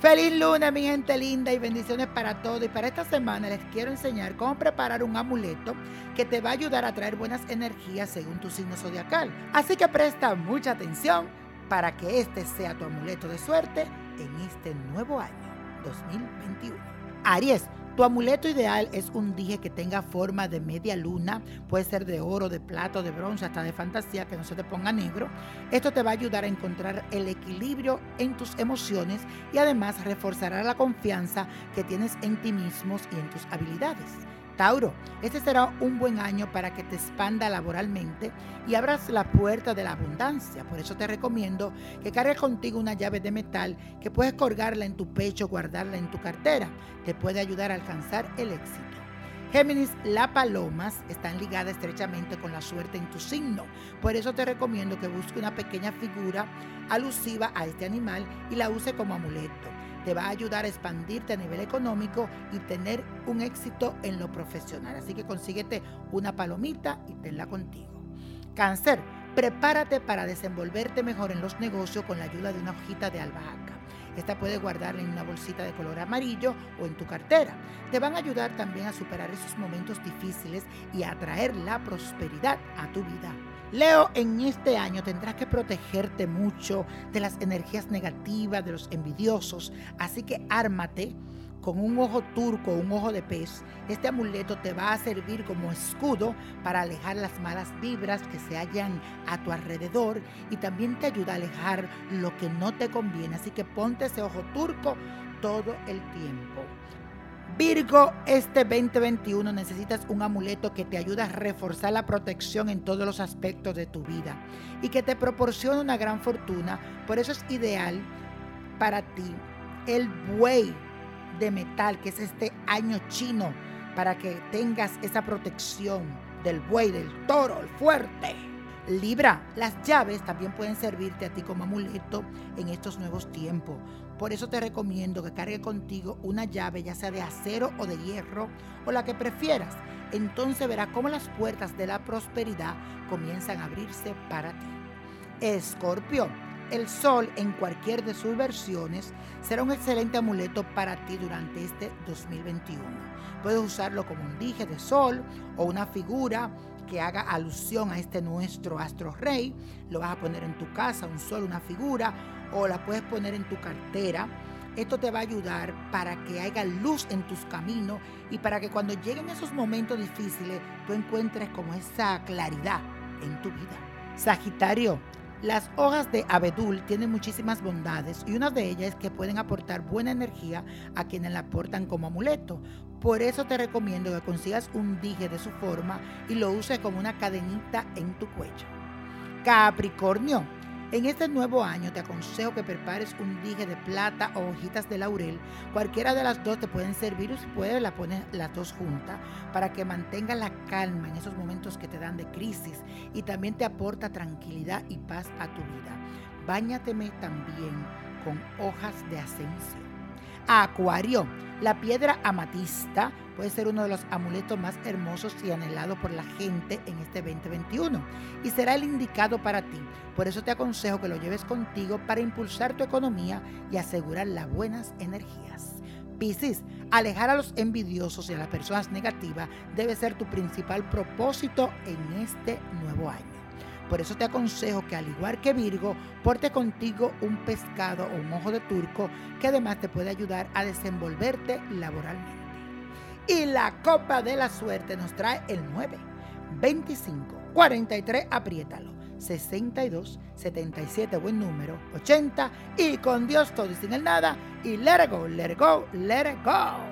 Feliz lunes, mi gente linda, y bendiciones para todos. Y para esta semana les quiero enseñar cómo preparar un amuleto que te va a ayudar a traer buenas energías según tu signo zodiacal. Así que presta mucha atención para que este sea tu amuleto de suerte en este nuevo año 2021. Aries, tu amuleto ideal es un dije que tenga forma de media luna, puede ser de oro, de plata, de bronce, hasta de fantasía, que no se te ponga negro. Esto te va a ayudar a encontrar el equilibrio en tus emociones y además reforzará la confianza que tienes en ti mismos y en tus habilidades. Tauro, este será un buen año para que te expanda laboralmente y abras la puerta de la abundancia. Por eso te recomiendo que cargues contigo una llave de metal que puedes colgarla en tu pecho, guardarla en tu cartera. Te puede ayudar a alcanzar el éxito. Géminis, las palomas están ligadas estrechamente con la suerte en tu signo. Por eso te recomiendo que busques una pequeña figura alusiva a este animal y la use como amuleto te va a ayudar a expandirte a nivel económico y tener un éxito en lo profesional. Así que consíguete una palomita y tenla contigo. Cáncer, prepárate para desenvolverte mejor en los negocios con la ayuda de una hojita de albahaca. Esta puedes guardarla en una bolsita de color amarillo o en tu cartera. Te van a ayudar también a superar esos momentos difíciles y a traer la prosperidad a tu vida. Leo, en este año tendrás que protegerte mucho de las energías negativas, de los envidiosos, así que ármate con un ojo turco, un ojo de pez. Este amuleto te va a servir como escudo para alejar las malas vibras que se hallan a tu alrededor y también te ayuda a alejar lo que no te conviene. Así que ponte ese ojo turco todo el tiempo. Virgo, este 2021 necesitas un amuleto que te ayude a reforzar la protección en todos los aspectos de tu vida y que te proporcione una gran fortuna. Por eso es ideal para ti el buey de metal, que es este año chino, para que tengas esa protección del buey, del toro, el fuerte. Libra, las llaves también pueden servirte a ti como amuleto en estos nuevos tiempos. Por eso te recomiendo que cargue contigo una llave, ya sea de acero o de hierro, o la que prefieras. Entonces verás cómo las puertas de la prosperidad comienzan a abrirse para ti. Escorpio, el sol en cualquier de sus versiones será un excelente amuleto para ti durante este 2021. Puedes usarlo como un dije de sol o una figura que haga alusión a este nuestro astro rey. Lo vas a poner en tu casa, un sol, una figura, o la puedes poner en tu cartera. Esto te va a ayudar para que haya luz en tus caminos y para que cuando lleguen esos momentos difíciles tú encuentres como esa claridad en tu vida. Sagitario, las hojas de abedul tienen muchísimas bondades y una de ellas es que pueden aportar buena energía a quienes la aportan como amuleto. Por eso te recomiendo que consigas un dije de su forma y lo uses como una cadenita en tu cuello. Capricornio, en este nuevo año te aconsejo que prepares un dije de plata o hojitas de laurel. Cualquiera de las dos te pueden servir o si puedes la pones las dos juntas para que mantenga la calma en esos momentos que te dan de crisis y también te aporta tranquilidad y paz a tu vida. Báñateme también con hojas de ascenso. Acuario, la piedra amatista puede ser uno de los amuletos más hermosos y anhelados por la gente en este 2021 y será el indicado para ti. Por eso te aconsejo que lo lleves contigo para impulsar tu economía y asegurar las buenas energías. Piscis, alejar a los envidiosos y a las personas negativas debe ser tu principal propósito en este nuevo año. Por eso te aconsejo que al igual que Virgo, porte contigo un pescado o un ojo de turco que además te puede ayudar a desenvolverte laboralmente. Y la copa de la suerte nos trae el 9, 25, 43, apriétalo, 62, 77, buen número, 80 y con Dios todo y sin el nada. Y let it go, let it go, let it go.